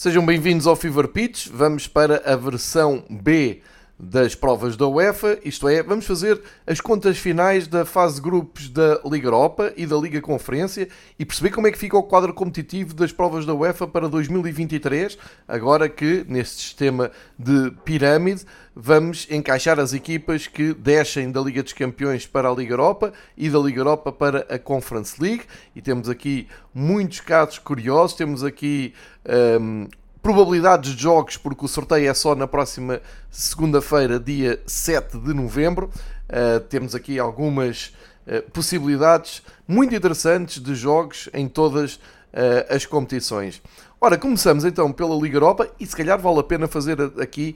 Sejam bem-vindos ao Fever Pitch. Vamos para a versão B das provas da UEFA, isto é, vamos fazer as contas finais da fase de grupos da Liga Europa e da Liga Conferência e perceber como é que fica o quadro competitivo das provas da UEFA para 2023, agora que neste sistema de pirâmide vamos encaixar as equipas que descem da Liga dos Campeões para a Liga Europa e da Liga Europa para a Conference League. E temos aqui muitos casos curiosos, temos aqui um, probabilidades de jogos, porque o sorteio é só na próxima segunda-feira, dia 7 de novembro. Uh, temos aqui algumas uh, possibilidades muito interessantes de jogos em todas uh, as competições. Ora, começamos então pela Liga Europa e se calhar vale a pena fazer aqui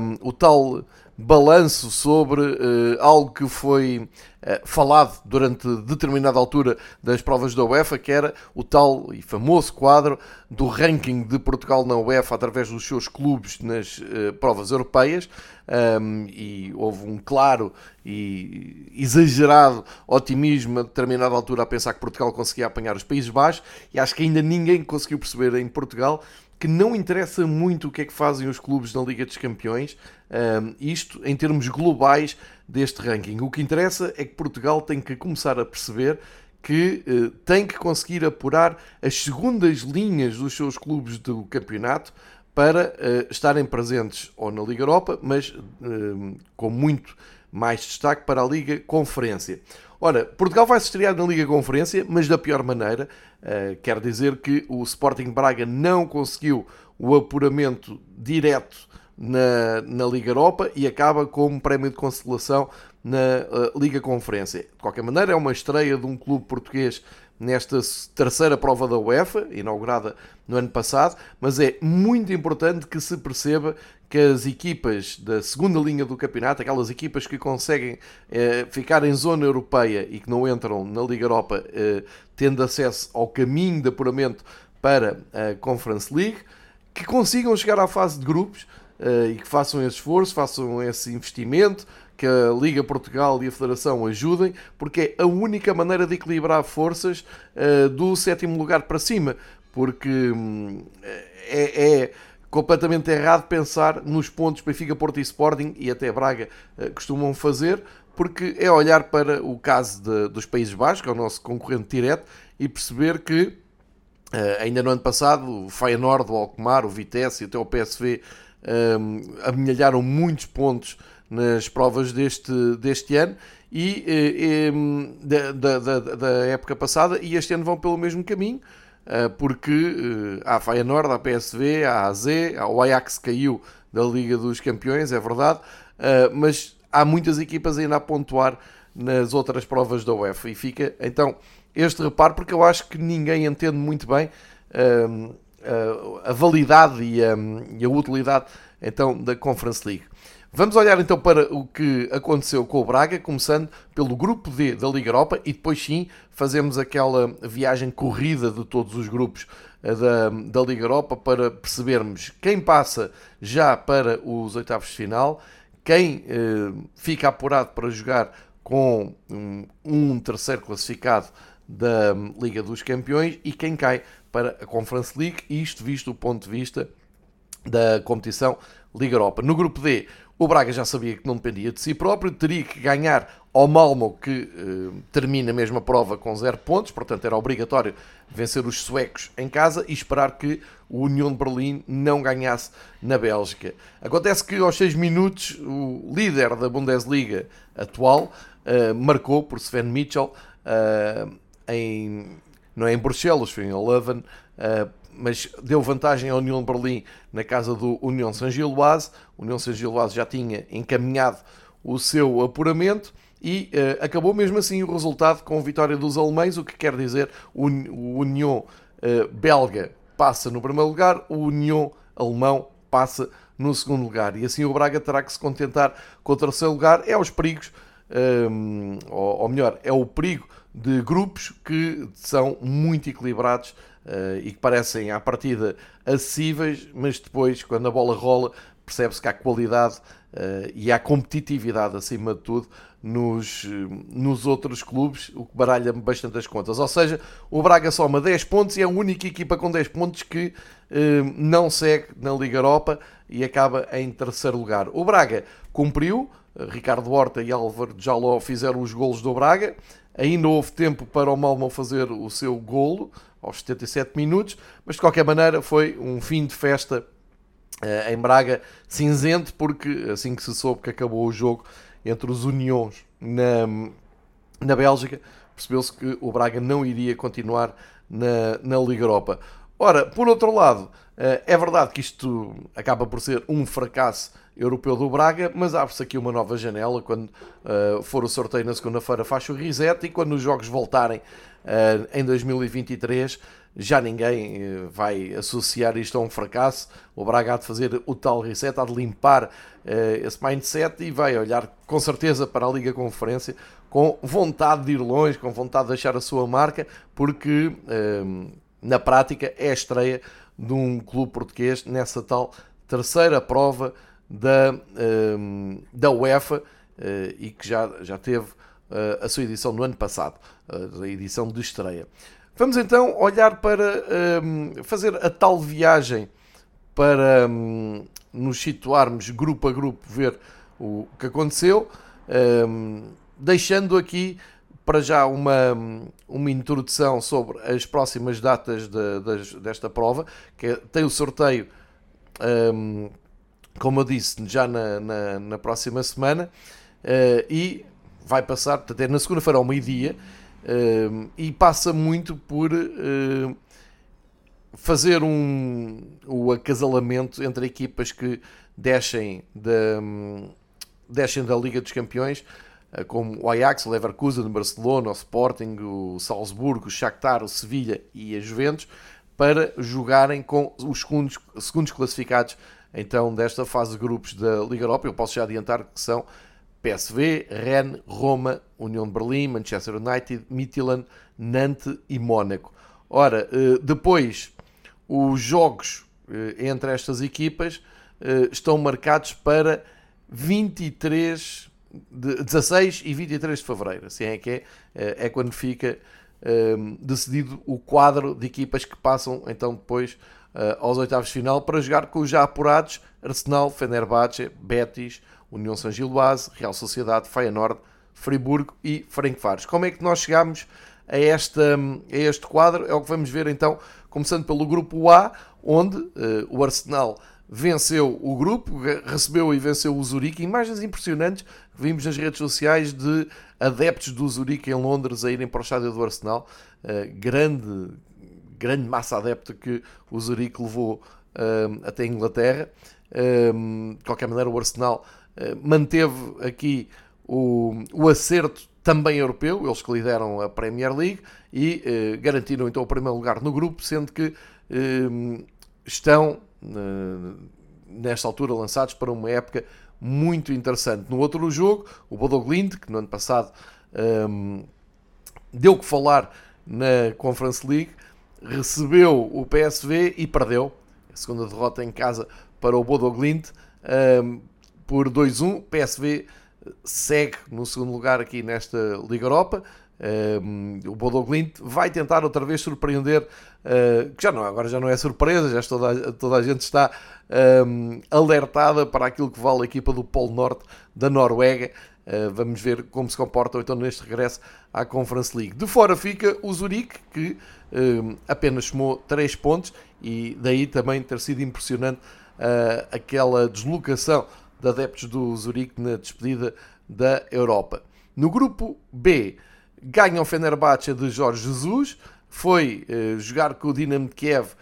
um, o tal balanço sobre uh, algo que foi uh, falado durante determinada altura das provas da UEFA, que era o tal e famoso quadro do ranking de Portugal na UEFA através dos seus clubes nas uh, provas europeias. Um, e houve um claro e exagerado otimismo a determinada altura a pensar que Portugal conseguia apanhar os Países Baixos e acho que ainda ninguém conseguiu perceber em Portugal que não interessa muito o que é que fazem os clubes na Liga dos Campeões, um, isto em termos globais deste ranking. O que interessa é que Portugal tem que começar a perceber que uh, tem que conseguir apurar as segundas linhas dos seus clubes do campeonato para uh, estarem presentes ou na Liga Europa, mas uh, com muito mais destaque para a Liga Conferência. Ora, Portugal vai se estrear na Liga Conferência, mas da pior maneira. Uh, quer dizer que o Sporting Braga não conseguiu o apuramento direto na, na Liga Europa e acaba como prémio de consolação na uh, Liga Conferência. De qualquer maneira, é uma estreia de um clube português nesta terceira prova da UEFA, inaugurada no ano passado, mas é muito importante que se perceba que as equipas da segunda linha do campeonato, aquelas equipas que conseguem eh, ficar em zona europeia e que não entram na Liga Europa, eh, tendo acesso ao caminho de apuramento para a Conference League, que consigam chegar à fase de grupos eh, e que façam esse esforço, façam esse investimento, que a Liga Portugal e a Federação ajudem, porque é a única maneira de equilibrar forças uh, do sétimo lugar para cima, porque um, é, é, completamente errado pensar nos pontos Benfica, Porto e Sporting e até Braga uh, costumam fazer, porque é olhar para o caso de, dos Países Baixos, que é o nosso concorrente direto, e perceber que Uh, ainda no ano passado, o Feyenoord, o Alkmaar, o Vitesse e até o PSV um, amelharam muitos pontos nas provas deste, deste ano e, e da, da, da, época passada e este ano vão pelo mesmo caminho eh, porque eh, há a Feyenoord, há a PSV, há a AZ, há o Ajax caiu da Liga dos Campeões, é verdade, eh, mas há muitas equipas ainda a pontuar nas outras provas da UEFA e fica então este reparo porque eu acho que ninguém entende muito bem a validade e a, e a utilidade então da Conference League. Vamos olhar então para o que aconteceu com o Braga, começando pelo grupo D da Liga Europa e depois sim fazemos aquela viagem corrida de todos os grupos eh, da, da Liga Europa para percebermos quem passa já para os oitavos de final, quem eh, fica apurado para jogar com um, um terceiro classificado da Liga dos Campeões e quem cai para a Conference League, isto visto do ponto de vista da competição Liga Europa. No grupo D, o Braga já sabia que não dependia de si próprio, teria que ganhar ao Malmo, que eh, termina a mesma prova com zero pontos, portanto era obrigatório vencer os suecos em casa e esperar que o União de Berlim não ganhasse na Bélgica. Acontece que aos 6 minutos o líder da Bundesliga atual eh, marcou por Sven Mitchell eh, em, não é em Bruxelas, foi em Leuven, eh, mas deu vantagem à União de Berlim na casa do União Saint-Gilloise. O União Saint-Gilloise já tinha encaminhado o seu apuramento e uh, acabou mesmo assim o resultado com a vitória dos alemães, o que quer dizer o, o União uh, belga passa no primeiro lugar, o União alemão passa no segundo lugar. E assim o Braga terá que se contentar com o terceiro lugar. É aos perigos, um, ehm, ou, ou melhor, é o perigo de grupos que são muito equilibrados uh, e que parecem à partida acessíveis, mas depois, quando a bola rola, percebe-se que há qualidade e à competitividade acima de tudo nos, nos outros clubes, o que baralha bastante as contas. Ou seja, o Braga soma 10 pontos e é a única equipa com 10 pontos que eh, não segue na Liga Europa e acaba em terceiro lugar. O Braga cumpriu, Ricardo Horta e Álvaro Jaló fizeram os golos do Braga, ainda houve tempo para o Malmo fazer o seu golo aos 77 minutos, mas de qualquer maneira foi um fim de festa eh, em Braga cinzento, porque assim que se soube que acabou o jogo entre os Uniões na, na Bélgica, percebeu-se que o Braga não iria continuar na, na Liga Europa. Ora, por outro lado, eh, é verdade que isto acaba por ser um fracasso europeu do Braga, mas abre-se aqui uma nova janela. Quando uh, for o sorteio na segunda-feira, faz o reset e quando os jogos voltarem uh, em 2023, já ninguém uh, vai associar isto a um fracasso. O Braga há de fazer o tal reset, há de limpar esse mindset e vai olhar com certeza para a Liga Conferência com vontade de ir longe, com vontade de deixar a sua marca, porque na prática é a estreia de um clube português nessa tal terceira prova da, da UEFA e que já, já teve a sua edição no ano passado, a edição de estreia. Vamos então olhar para fazer a tal viagem para nos situarmos grupo a grupo, ver o que aconteceu, deixando aqui para já uma, uma introdução sobre as próximas datas de, de, desta prova, que é, tem o sorteio, um, como eu disse, já na, na, na próxima semana, uh, e vai passar, portanto é na segunda-feira ao meio-dia, uh, e passa muito por uh, fazer um, o acasalamento entre equipas que descem da, descem da Liga dos Campeões como o Ajax, o Leverkusen, o Barcelona, o Sporting, o Salzburgo, o Shakhtar, o Sevilha e a Juventus, para jogarem com os segundos, segundos classificados então desta fase de grupos da Liga Europa. Eu posso já adiantar que são PSV, Rennes, Roma, União de Berlim, Manchester United, Midtjylland, Nantes e Mónaco. Ora, eh, depois os jogos eh, entre estas equipas estão marcados para 23 de 16 e 23 de fevereiro, assim é que é, eh, é quando fica decidido o quadro de equipas que passam então depois aos oitavos de final para jogar com os já apurados Arsenal, Fenerbahçe, Betis, União São Giloase, Real Sociedade, Feyenoord, Friburgo e Frankfurt. Como é que nós chegamos a, a este quadro? É o que vamos ver então, começando pelo grupo A, onde uh, o Arsenal venceu o grupo, recebeu e venceu o Zurique. Imagens impressionantes que vimos nas redes sociais de adeptos do Zurique em Londres a irem para o estádio do Arsenal. Uh, grande, grande massa adepta que o Zurique levou uh, até a Inglaterra. Uh, de qualquer maneira, o Arsenal manteve aqui o, o acerto também europeu, eles que lideram a Premier League e garantiram então o primeiro lugar no grupo, sendo que estão nesta altura lançados para uma época muito interessante. No outro jogo, o Bodo Glimt, que no ano passado um, deu que falar na Conference League, recebeu o PSV e perdeu. A segunda derrota em casa para o Bodo Glimt um, por 2-1. PSV segue no segundo lugar aqui nesta Liga Europa. Um, o Bodo Glimt vai tentar outra vez surpreender, uh, que já não, agora já não é surpresa, já toda, toda a gente está um, alertada para aquilo que vale a equipa do Polo Norte da Noruega. Uh, vamos ver como se comportam então neste regresso à Conference League. De fora fica o Zurique, que um, apenas somou 3 pontos e daí também ter sido impressionante uh, aquela deslocação de adeptos do Zurique na despedida da Europa. No grupo B, ganha o Fenerbahçe de Jorge Jesus, foi uh, jogar com o Dinamo de Kiev uh,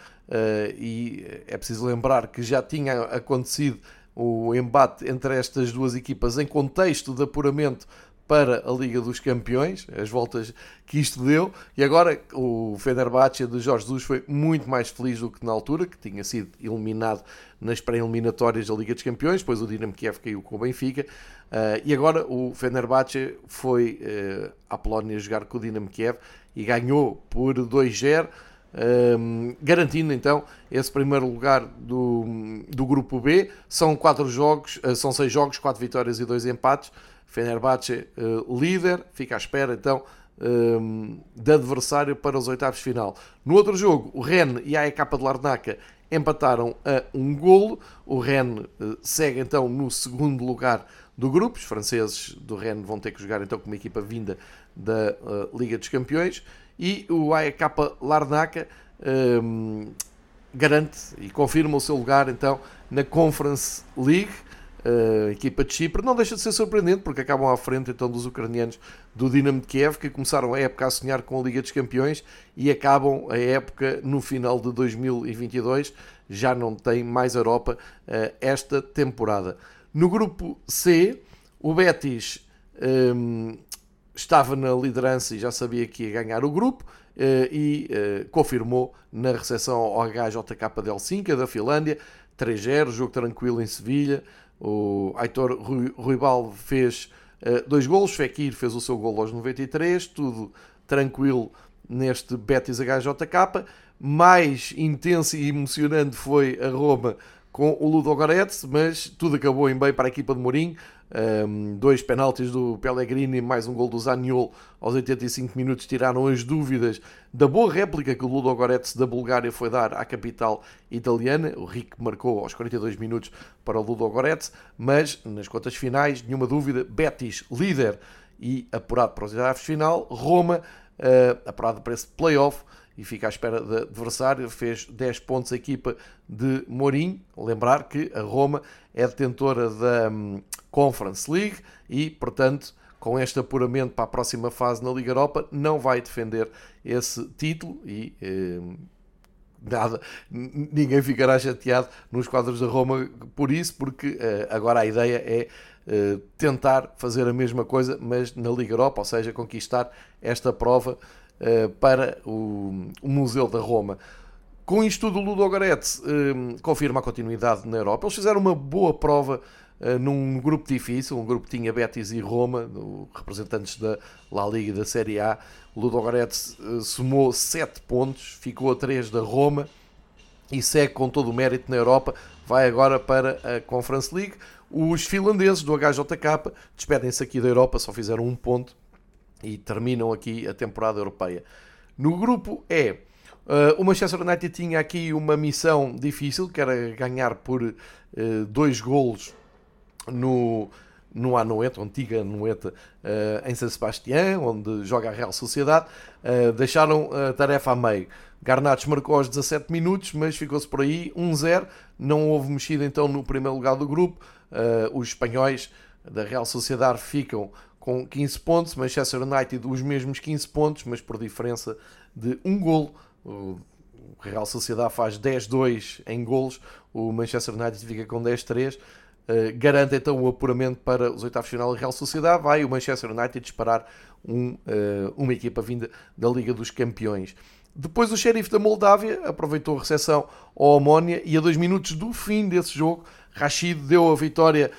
e é preciso lembrar que já tinha acontecido o embate entre estas duas equipas em contexto de apuramento para a Liga dos Campeões, as voltas que isto deu, e agora o Fenerbahçe de Jorge Jesus foi muito mais feliz do que na altura, que tinha sido eliminado nas pré-eliminatórias da Liga dos Campeões, depois o Dinamo Kiev caiu com o Benfica, uh, e agora o Fenerbahçe foi uh, à Polónia jogar com o Dinamo Kiev e ganhou por 2-0, um, garantindo então esse primeiro lugar do, do grupo B. São quatro jogos, uh, são seis jogos, quatro vitórias e dois empates. Fenerbahçe uh, líder, fica à espera então um, de adversário para os oitavos de final. No outro jogo, o Rennes e a AEK de Larnaca empataram a um golo. O Rennes uh, segue então no segundo lugar do grupo. Os franceses do Rennes vão ter que jogar então com uma equipa vinda da uh, Liga dos Campeões. E o AEK Larnaca um, garante e confirma o seu lugar então na Conference League a equipa de Chipre não deixa de ser surpreendente porque acabam à frente então dos ucranianos do Dinamo de Kiev que começaram a época a sonhar com a Liga dos Campeões e acabam a época no final de 2022 já não tem mais Europa uh, esta temporada. No grupo C, o Betis um, estava na liderança e já sabia que ia ganhar o grupo uh, e uh, confirmou na recepção ao HJK de Helsinki da Finlândia 3-0, jogo tranquilo em Sevilha. O Aitor Ruibal fez uh, dois golos, Fekir fez o seu gol aos 93, tudo tranquilo neste Betis HJK. Mais intenso e emocionante foi a Roma com o Ludo Goretz, mas tudo acabou em bem para a equipa de Mourinho. Um, dois penaltis do Pellegrini mais um gol do Zaniol aos 85 minutos tiraram as dúvidas da boa réplica que o Ludo Goretz da Bulgária foi dar à capital italiana. O Rick marcou aos 42 minutos para o Ludo Goretz, mas nas contas finais, nenhuma dúvida, Betis líder e apurado para os oitavos final, Roma uh, apurado para esse playoff e fica à espera do adversário. Fez 10 pontos a equipa de Mourinho. Lembrar que a Roma é detentora da um, Conference League e, portanto, com este apuramento para a próxima fase na Liga Europa, não vai defender esse título e hum, nada, ninguém ficará chateado nos quadros da Roma por isso, porque uh, agora a ideia é uh, tentar fazer a mesma coisa, mas na Liga Europa, ou seja, conquistar esta prova uh, para o, o, Museu da Roma. Com isto tudo, o Ludo Goretz confirma a continuidade na Europa. Eles fizeram uma boa prova eh, num grupo difícil, um grupo que tinha Betis e Roma, representantes da La Liga e da Série A. O Ludo Goretz uh, somou 7 pontos, ficou a 3 da Roma e segue com todo o mérito na Europa. Vai agora para a Conference League. Os finlandeses do HJK despedem-se aqui da Europa, só fizeram um ponto e terminam aqui a temporada europeia. No grupo E, Uh, o Manchester United tinha aqui uma missão difícil, que era ganhar por uh, dois golos no, no Anoeta, antiga Anoeta, uh, em San Sebastião, onde joga a Real Sociedade, uh, deixaram a tarefa a meio. Garnacho marcou aos 17 minutos, mas ficou-se por aí 1-0. Não houve mexida então no primeiro lugar do grupo. Uh, os espanhóis da Real Sociedade ficam com 15 pontos, Manchester United os mesmos 15 pontos, mas por diferença de um golo. O Real Sociedade faz 10-2 em golos, o Manchester United fica com 10-3. Uh, garante então o apuramento para os oitavos de final da Real Sociedade. Vai o Manchester United disparar um, uh, uma equipa vinda da Liga dos Campeões. Depois o xerife da Moldávia aproveitou a recepção ao Amónia e a dois minutos do fim desse jogo, Rashid deu a vitória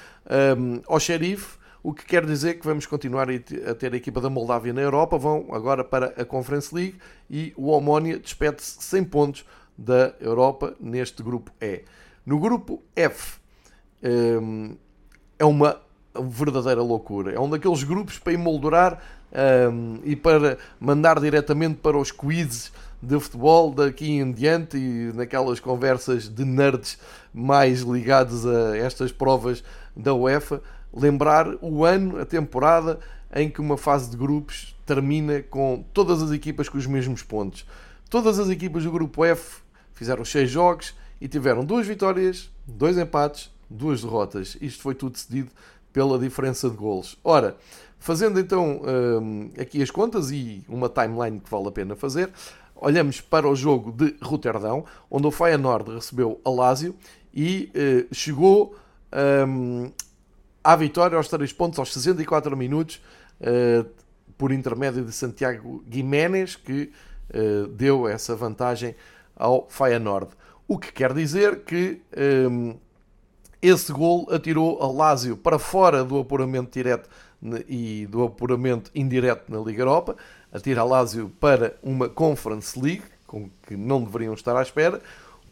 um, ao xerife, o que quer dizer que vamos continuar a ter a equipa da Moldávia na Europa, vão agora para a Conference League e o Amónia despede-se 100 pontos da Europa neste grupo E. No grupo F, um, é uma verdadeira loucura. É um daqueles grupos para emoldurar um, e para mandar diretamente para os quizzes de futebol daqui em diante e naquelas conversas de nerds mais ligados a estas provas da UEFA, lembrar o ano, a temporada em que uma fase de grupos termina com todas as equipas com os mesmos pontos. Todas as equipas do grupo F fizeram seis jogos e tiveram duas vitórias, dois empates, duas derrotas. Isto foi tudo decidido pela diferença de golos. Ora, fazendo então um, aqui as contas e uma timeline que vale a pena fazer, olhamos para o jogo de Roterdão, onde o Feyenoord recebeu a Lazio e uh, chegou um, à vitória aos 3 pontos aos 64 minutos uh, por intermédio de Santiago Guiménez, que uh, deu essa vantagem ao Feyenoord. O que quer dizer que um, esse gol atirou a Lazio para fora do apuramento direto e do apuramento indireto na Liga Europa, atira a Lazio para uma Conference League, com que não deveriam estar à espera,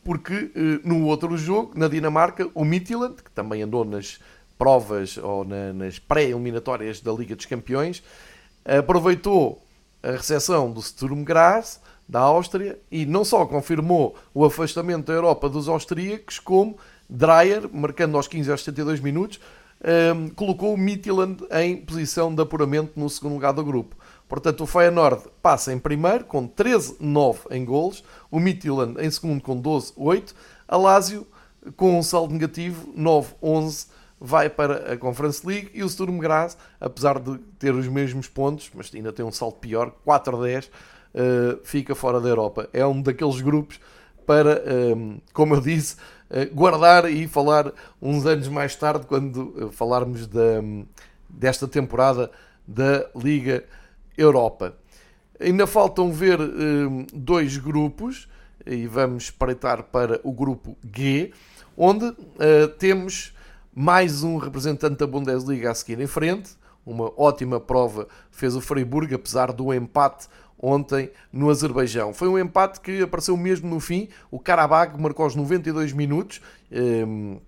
porque no outro jogo, na Dinamarca, o Midtjylland, que também andou nas provas ou na, nas pré-eliminatórias da Liga dos Campeões, aproveitou a recepção do Sturm Graz da Áustria e não só confirmou o afastamento da Europa dos austríacos, como Dreyer, marcando aos 15 aos 72 minutos, um, colocou o Midtjylland em posição de apuramento no segundo lugar do grupo. Portanto, o Feyenoord passa em primeiro com 13-9 em golos, o Midtjylland em segundo com 12-8, a Lazio com um saldo negativo 9-11 vai para a Conference League e o Sturm Graz, apesar de ter os mesmos pontos, mas ainda tem um salto pior, 4-10, uh, fica fora da Europa. É um daqueles grupos para, um, como eu disse, guardar e falar uns anos mais tarde, quando uh, falarmos desta temporada da Liga Europa. Ainda faltam ver um, dois grupos e vamos espreitar para o grupo G, onde temos mais um representante da Bundesliga a seguir em frente. Uma ótima prova fez o Freiburg, apesar do empate ontem no Azerbaijão. Foi um empate que apareceu mesmo no fim. O Karabakh marcou aos 92 minutos. Um,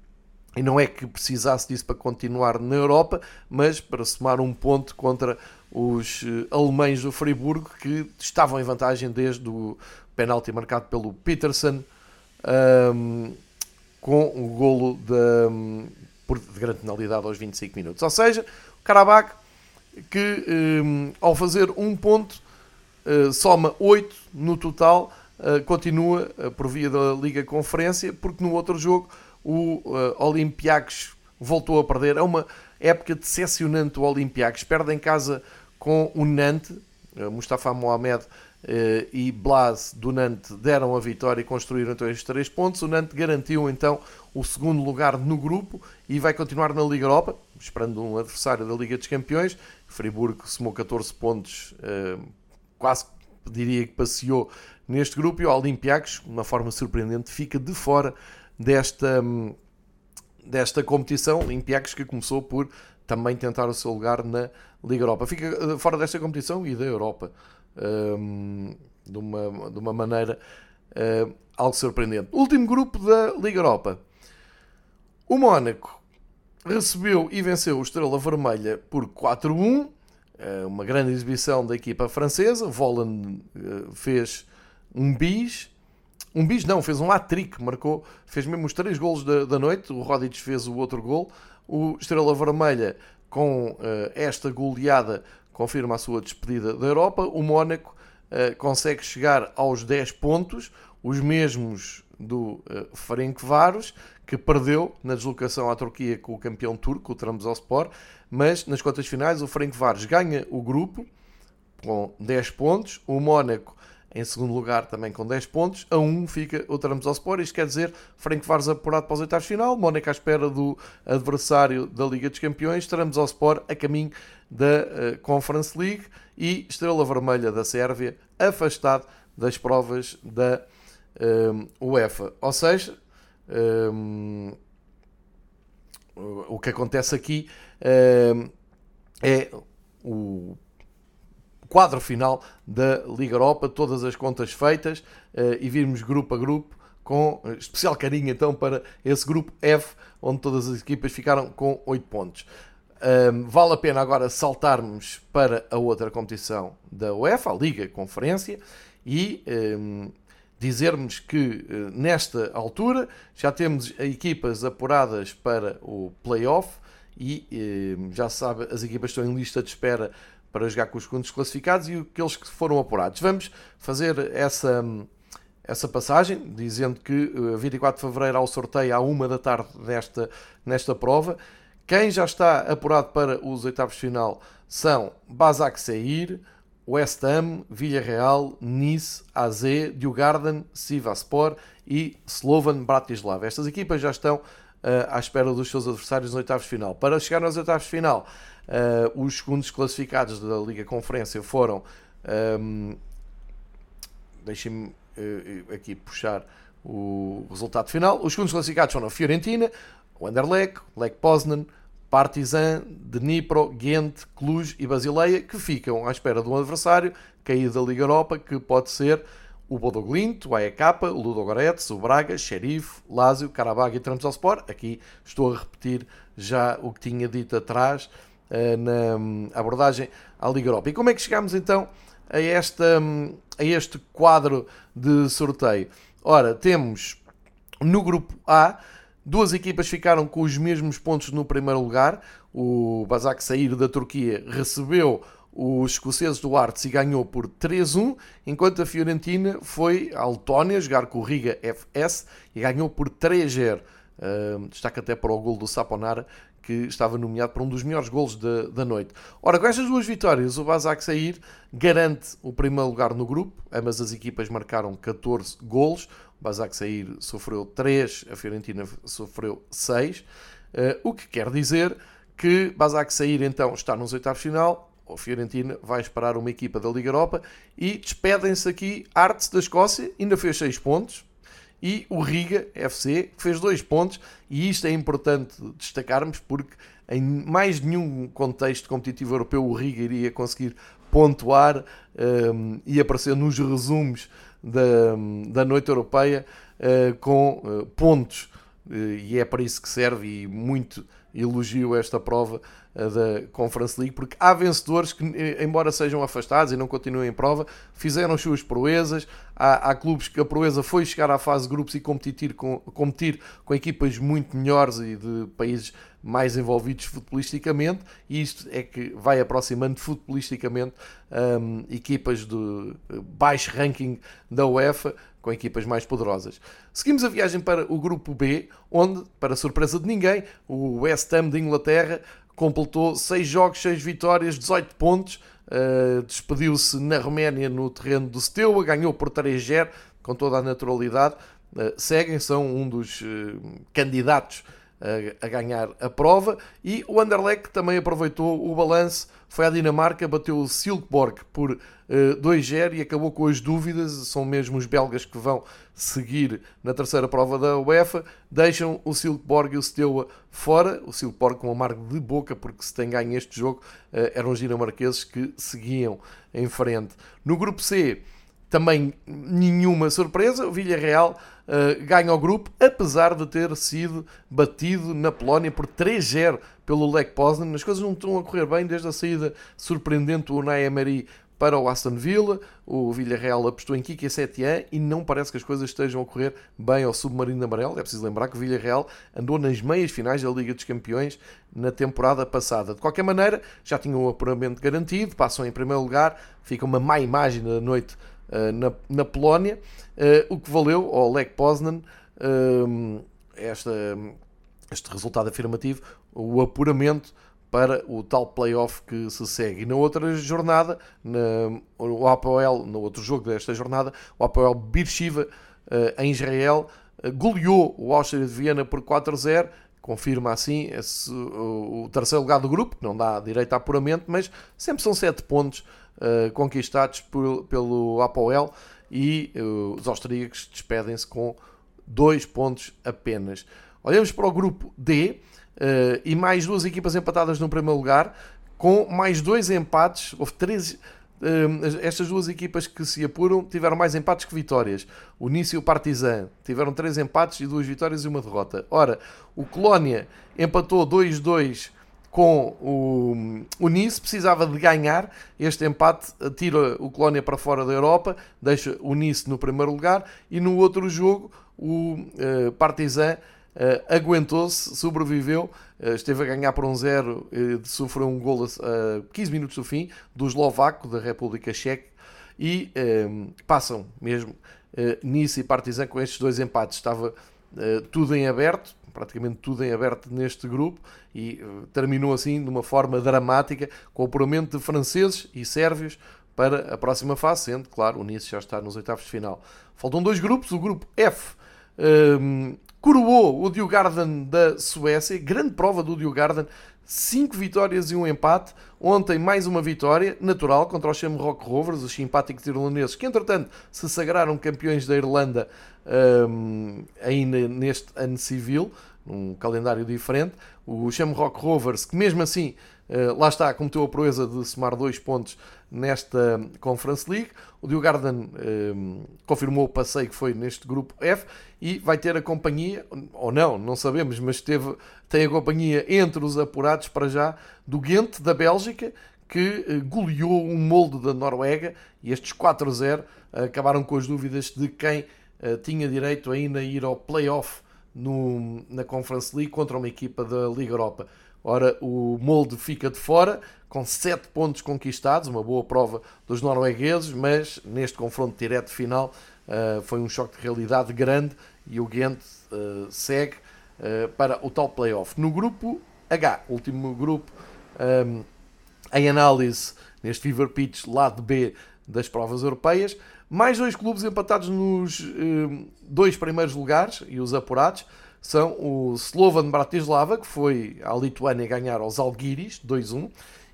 e não é que precisasse disso para continuar na Europa, mas para somar um ponto contra os eh, alemães do Friburgo que estavam em vantagem desde o penalti marcado pelo Peterson um, com o golo de, de grande penalidade aos 25 minutos. Ou seja, o Karabakh que um, ao fazer um ponto soma 8 no total, uh, continua uh, por via da Liga Conferência, porque no outro jogo o Olympiacos voltou a perder. É uma época decepcionante o Olympiacos. Perde em casa com o Nantes, Mustafa Mohamed e Blas do Nantes deram a vitória e construíram então estes três pontos. O Nantes garantiu então o segundo lugar no grupo e vai continuar na Liga Europa, esperando um adversário da Liga dos Campeões. Friburgo somou 14 pontos quase diria que passeou neste grupo e o Olympiacos, de uma forma surpreendente, fica de fora desta, desta competição. Olympiacos que começou por também tentar o seu lugar na Liga Europa. Fica eh, fora desta competição e da Europa. Um, de, uma, de uma maneira uh, algo surpreendente. Último grupo da Liga Europa. O Mónaco recebeu e venceu o Estrela Vermelha por 4-1. Eh, uma grande exibição da equipa francesa. Voland eh, fez um bis. Um bis não, fez um hat-trick, marcou, fez mesmo os três golos da, da noite. O Rodic fez o outro gol. O Estrela Vermelha, com uh, esta goleada, confirma a sua despedida da Europa. O Mónaco uh, consegue chegar aos 10 pontos, os mesmos do uh, Ferencváros, que perdeu na deslocação à Turquia com o campeão turco, o Trabzonspor, mas nas contas finais o Ferencváros ganha o grupo com 10 pontos, o Mónaco em segundo lugar também com 10 pontos, a 1 fica o Trabzonspor, isto quer dizer Ferencváros apurado para os oitavos final, Mónaco à espera do adversário da Liga dos Campeões, Trabzonspor a caminho da uh, Conference League e Estrela Vermelha da Sérvia afastado das provas da um, UEFA. Ou seja, um, o que acontece aqui é o quadro final da Liga Europa, todas as contas feitas uh, e virmos grupo a grupo com especial carinho então para esse grupo F, onde todas as equipas ficaram com 8 pontos. Um, vale a pena agora saltarmos para a outra competição da UEFA, a Liga Conferência, e um, dizermos que eh, nesta altura já temos equipas apuradas para o playoff e eh, já se sabe, as equipas estão em lista de espera para jogar com os segundos classificados e aqueles que foram apurados. Vamos fazer essa, essa passagem, dizendo que 24 eh, de Fevereiro ao sorteio à uma da tarde nesta, nesta prova. Quem já está apurado para os oitavos de final são Basak Seir, West Ham, Villarreal, Nice, AZ, Diogarden, Sivaspor e Slovan Bratislava. Estas equipas já estão à espera dos seus adversários nos oitavos de final. Para chegar nos oitavos de final, uh, os segundos classificados da Liga Conferência foram. Um, ehm, Deixem-me uh, aqui puxar o resultado final. Os segundos classificados foram a Fiorentina, o Anderlecht, Lech Poznan, Partizan, Dnipro, Ghent, Cluj e Basileia, que ficam à espera de um adversário caído da Liga Europa, que pode ser o Bodoglint, o AEK, o Ludogorets, o Braga, Sheriff, Lazio, Carabag e Trabzonspor. Aqui estou a repetir já o que tinha dito atrás uh, na um, abordagem à Liga Europa. E como é que chegamos então a, esta, um, a este quadro de sorteio? Ora, temos no grupo A duas equipas ficaram com os mesmos pontos no primeiro lugar. O Basak Sair da Turquia recebeu os escoceses do Arts e ganhou por 3-1, enquanto a Fiorentina foi à Letónia jogar com o Riga FS e ganhou por 3-0. Uh, destaca até para o gol do Saponara, que estava nomeado para um dos melhores golos da, da noite. Ora, com estas duas vitórias, o Basak Sair garante o primeiro lugar no grupo. Ambas as equipas marcaram 14 golos. O Basak Sair sofreu 3, a Fiorentina sofreu 6. Uh, o que quer dizer que Basak Sair então está nos oitavos final, a Fiorentina vai esperar uma equipa da Liga Europa e despedem-se aqui Artes da Escócia, ainda fez 6 pontos, e o Riga FC, fez 2 pontos, e isto é importante destacarmos porque em mais nenhum contexto competitivo europeu o Riga iria conseguir pontuar um, e aparecer nos resumos da, da noite europeia uh, com uh, pontos, uh, e é para isso que serve, e muito elogio esta prova da Conference League, porque há vencedores que, eh, embora sejam afastados e não continuem em prova, fizeram as suas proezas. Há, há clubes que a proeza foi chegar à fase de grupos e competir com, competir com equipas muito melhores e de países mais envolvidos futbolisticamente, e isto é que vai aproximando futbolisticamente um, equipas de baixo ranking da UEFA com equipas mais poderosas. Seguimos a viagem para o grupo B, onde, para surpresa de ninguém, o West Ham de Inglaterra completou 6 jogos, 6 vitórias, 18 pontos. Uh, Despediu-se na Roménia no terreno do Steaua, ganhou por 3-0 com toda a naturalidade. Uh, seguem, são um dos uh, candidatos a, ganhar a prova. E o Anderlecht também aproveitou o balanço, foi à Dinamarca, bateu o Silkeborg por 2-0 e acabou com as dúvidas. São mesmo os belgas que vão seguir na terceira prova da UEFA. Deixam o Silkeborg e o Steaua fora. O Silkeborg com um amargo de boca, porque se tem ganho este jogo, eram os dinamarqueses que seguiam em frente. No grupo C, também nenhuma surpresa. O Villarreal uh, ganha o grupo, apesar de ter sido batido na Polónia por 3-0 pelo Lech Poznan. As coisas não estão a correr bem desde a saída surpreendente do Unai Emery para o Aston Villa. O Villarreal apostou em Kike Setien e não parece que as coisas estejam a correr bem ao submarino amarelo. É preciso lembrar que o Villarreal andou nas meias finais da Liga dos Campeões na temporada passada. De qualquer maneira, já tinham o apuramento garantido, passam em primeiro lugar, fica uma má imagem da noite na, na Polónia, uh, o que valeu ao Lech Poznan uh, esta, este resultado afirmativo, o apuramento para o tal playoff que se segue. E na outra jornada, na, o Apoel, no outro jogo desta jornada, o Apoel Beersheba uh, em Israel goleou o Austria de Viena por 4-0, confirma assim esse, o, o, terceiro lugar do grupo, que não dá direito a apuramento, mas sempre são 7 pontos uh, conquistados por, pelo Apoel e os austríacos despedem-se com 2 pontos apenas. Olhamos para o grupo D, Uh, e mais duas equipas empatadas no primeiro lugar, com mais dois empates. Houve três. Uh, estas duas equipas que se apuram tiveram mais empates que vitórias. O Nice e o Partizan tiveram três empates e duas vitórias e uma derrota. Ora, o Colónia empatou 2-2 com o, o Nice, precisava de ganhar. Este empate tira o Colónia para fora da Europa, deixa o Nice no primeiro lugar. E no outro jogo, o uh, Partizan Uh, aguentou-se, sobreviveu, uh, esteve a ganhar por um zero, uh, sofreu um gol a 15 minutos do fim, do eslovaco da República Checa, e passam mesmo Nice e Partizan com estes dois empates. Estava tudo em aberto, praticamente tudo em aberto neste grupo, e terminou assim de uma forma dramática, com o apuramento de franceses e sérvios para a próxima fase, sendo, claro, o Nice já está nos oitavos de final. Faltam dois grupos, o grupo F. Coroou o Diogarden da Suécia, grande prova do Diogarden, 5 vitórias e um empate. Ontem mais uma vitória, natural, contra os Shamrock Rovers, os simpáticos irlandeses, que entretanto se sagraram campeões da Irlanda um, ainda neste ano civil, num calendário diferente. O Shamrock Rovers, que mesmo assim Uh, lá está, cometeu a proeza de somar dois pontos nesta Conference League. O Diogarden uh, confirmou o passeio que foi neste grupo F e vai ter a companhia, ou não, não sabemos, mas teve, tem a companhia entre os apurados para já do Ghent da Bélgica, que uh, goleou um molde da Noruega e estes 4-0 acabaram com as dúvidas de quem tinha direito ainda a ir ao play-off no, na Conference League contra uma equipa da Liga Europa. Ora, o molde fica de fora, com 7 pontos conquistados, uma boa prova dos noruegueses, mas neste confronto direto final uh, foi um choque de realidade grande e o Ghent uh, segue uh, para o tal playoff. No grupo H, último grupo um, em análise neste Fever Pitch, lado B das provas europeias, mais dois clubes empatados nos um, dois primeiros lugares e os apurados são o Slovan Bratislava, que foi à Lituânia ganhar aos Algiris 2-1,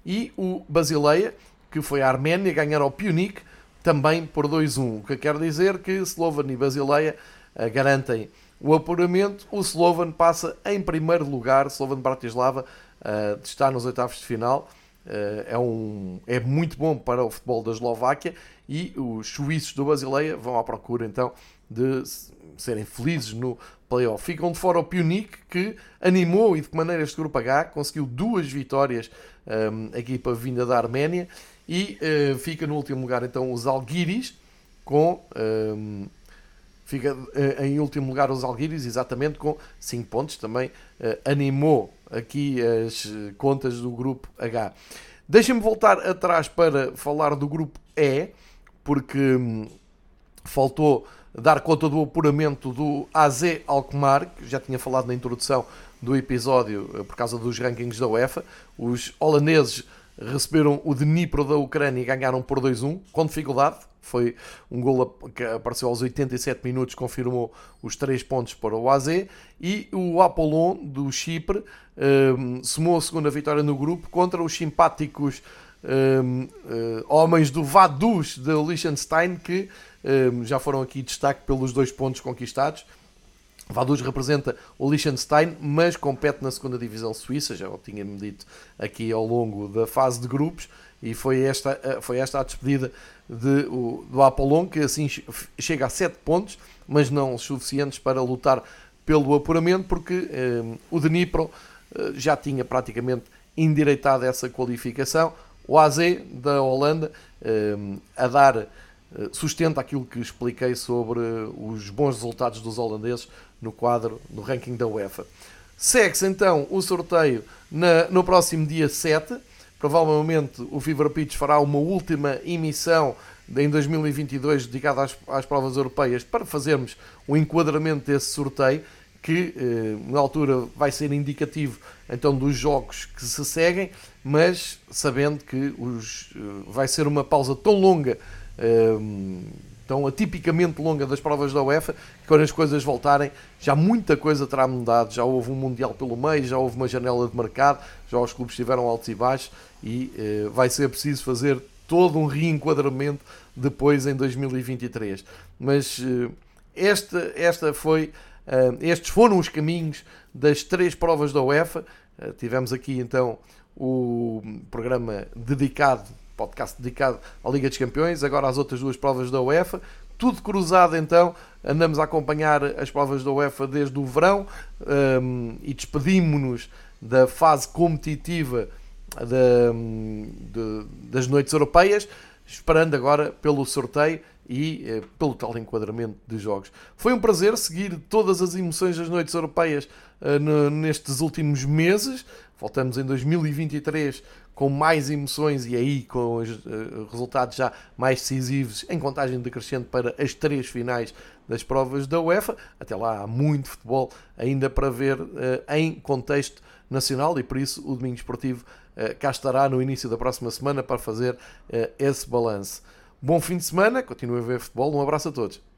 e o Basileia, que foi à Arménia ganhar ao Punic também por 2-1. O que quer dizer que Slovan e Basileia uh, garantem o apuramento. O Slovan passa em primeiro lugar, Slovan Bratislava uh, está nos oitavos de final. Uh, é, um, é muito bom para o futebol da Eslováquia e os suíços do Basileia vão à procura então de serem felizes no playoff. Ficam de fora o Punic, que animou e de que maneira este grupo H conseguiu duas vitórias, um, a equipa vinda da Arménia, e uh, fica no último lugar então os Algiris, com. Um, fica uh, em último lugar os Algiris, exatamente com 5 pontos, também uh, animou aqui as contas do grupo H. Deixem-me voltar atrás para falar do grupo E, porque hum, faltou dar conta do apuramento do AZ Alkmaar, que já tinha falado na introdução do episódio eh, por causa dos rankings da UEFA. Os holandeses receberam o Dnipro da Ucrânia e ganharam por 2-1, com dificuldade. Foi um gol que apareceu aos 87 minutos, confirmou os 3 pontos para o AZ. E o Apollon, do Chipre, um, ehm, somou a segunda vitória no grupo contra os simpáticos um, ehm, uh, eh, homens do Vaduz de Liechtenstein, que já foram aqui destaque pelos dois pontos conquistados. Vaduz representa o Liechtenstein, mas compete na segunda divisão suíça, já o tinha-me dito aqui ao longo da fase de grupos, e foi esta, eh, foi esta a despedida de, o, do Apollon, que assim chega a 7 pontos, mas não suficientes para lutar pelo apuramento, porque um, o Dnipro uh, já tinha praticamente endireitado essa qualificação. O AZ da Holanda um, a dar eh, sustenta aquilo que expliquei sobre os bons resultados dos holandeses no quadro no ranking da UEFA. Segue-se então o sorteio na, no próximo dia 7. Provavelmente o Fever Pitch fará uma última emissão em 2022 dedicada às, às provas europeias para fazermos o enquadramento desse sorteio que eh, na altura vai ser indicativo então dos jogos que se seguem, mas sabendo que os, eh, vai ser uma pausa tão longa tão atipicamente longa das provas da UEFA, que quando as coisas voltarem, já muita coisa terá mudado. Já houve um Mundial pelo meio, já houve uma janela de mercado, já os clubes tiveram altos e baixos e uh, vai ser preciso fazer todo um reenquadramento depois em 2023. Mas uh, esta, esta foi, uh, estes foram os caminhos das três provas da UEFA. tivemos aqui então o programa dedicado podcast dedicado à Liga dos Campeões, agora às outras duas provas da UEFA. Tudo cruzado então, andamos a acompanhar as provas da UEFA desde o verão um, e despedimos-nos da fase competitiva da, de, das noites europeias, esperando agora pelo sorteio e eh, pelo tal enquadramento de jogos. Foi um prazer seguir todas as emoções das noites europeias eh, nestes últimos meses. Voltamos em 2023 com mais emoções e aí com os uh, resultados já mais decisivos em contagem decrescente para as três finais das provas da UEFA. Até lá há muito futebol ainda para ver uh, em contexto nacional e por isso o Domingo Esportivo uh, cá estará no início da próxima semana para fazer esse balanço. Bom fim de semana, continue a ver futebol, um abraço a todos.